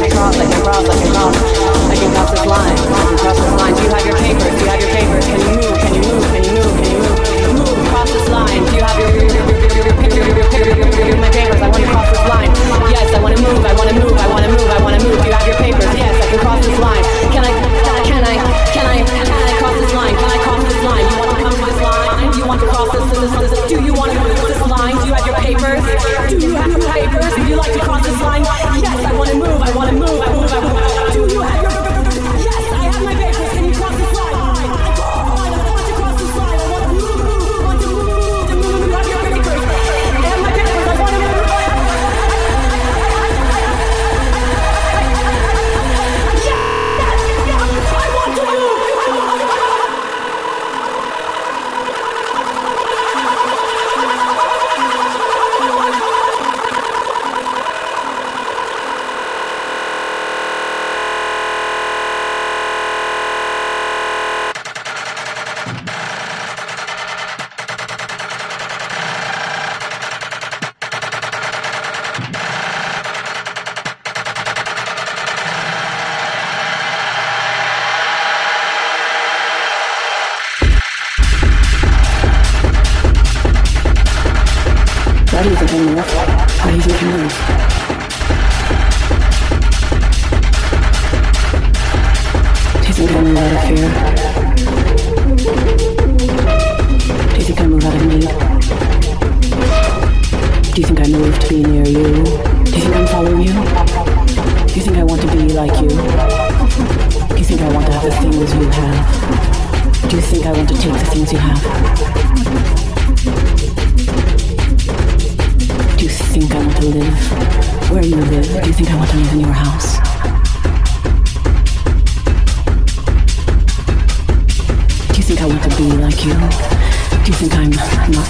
can cross, I can cross, I can cross, I can cross this line.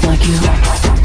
Like you?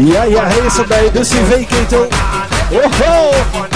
E aí a isso daí do Se Vem Quem Então. Oh, oh!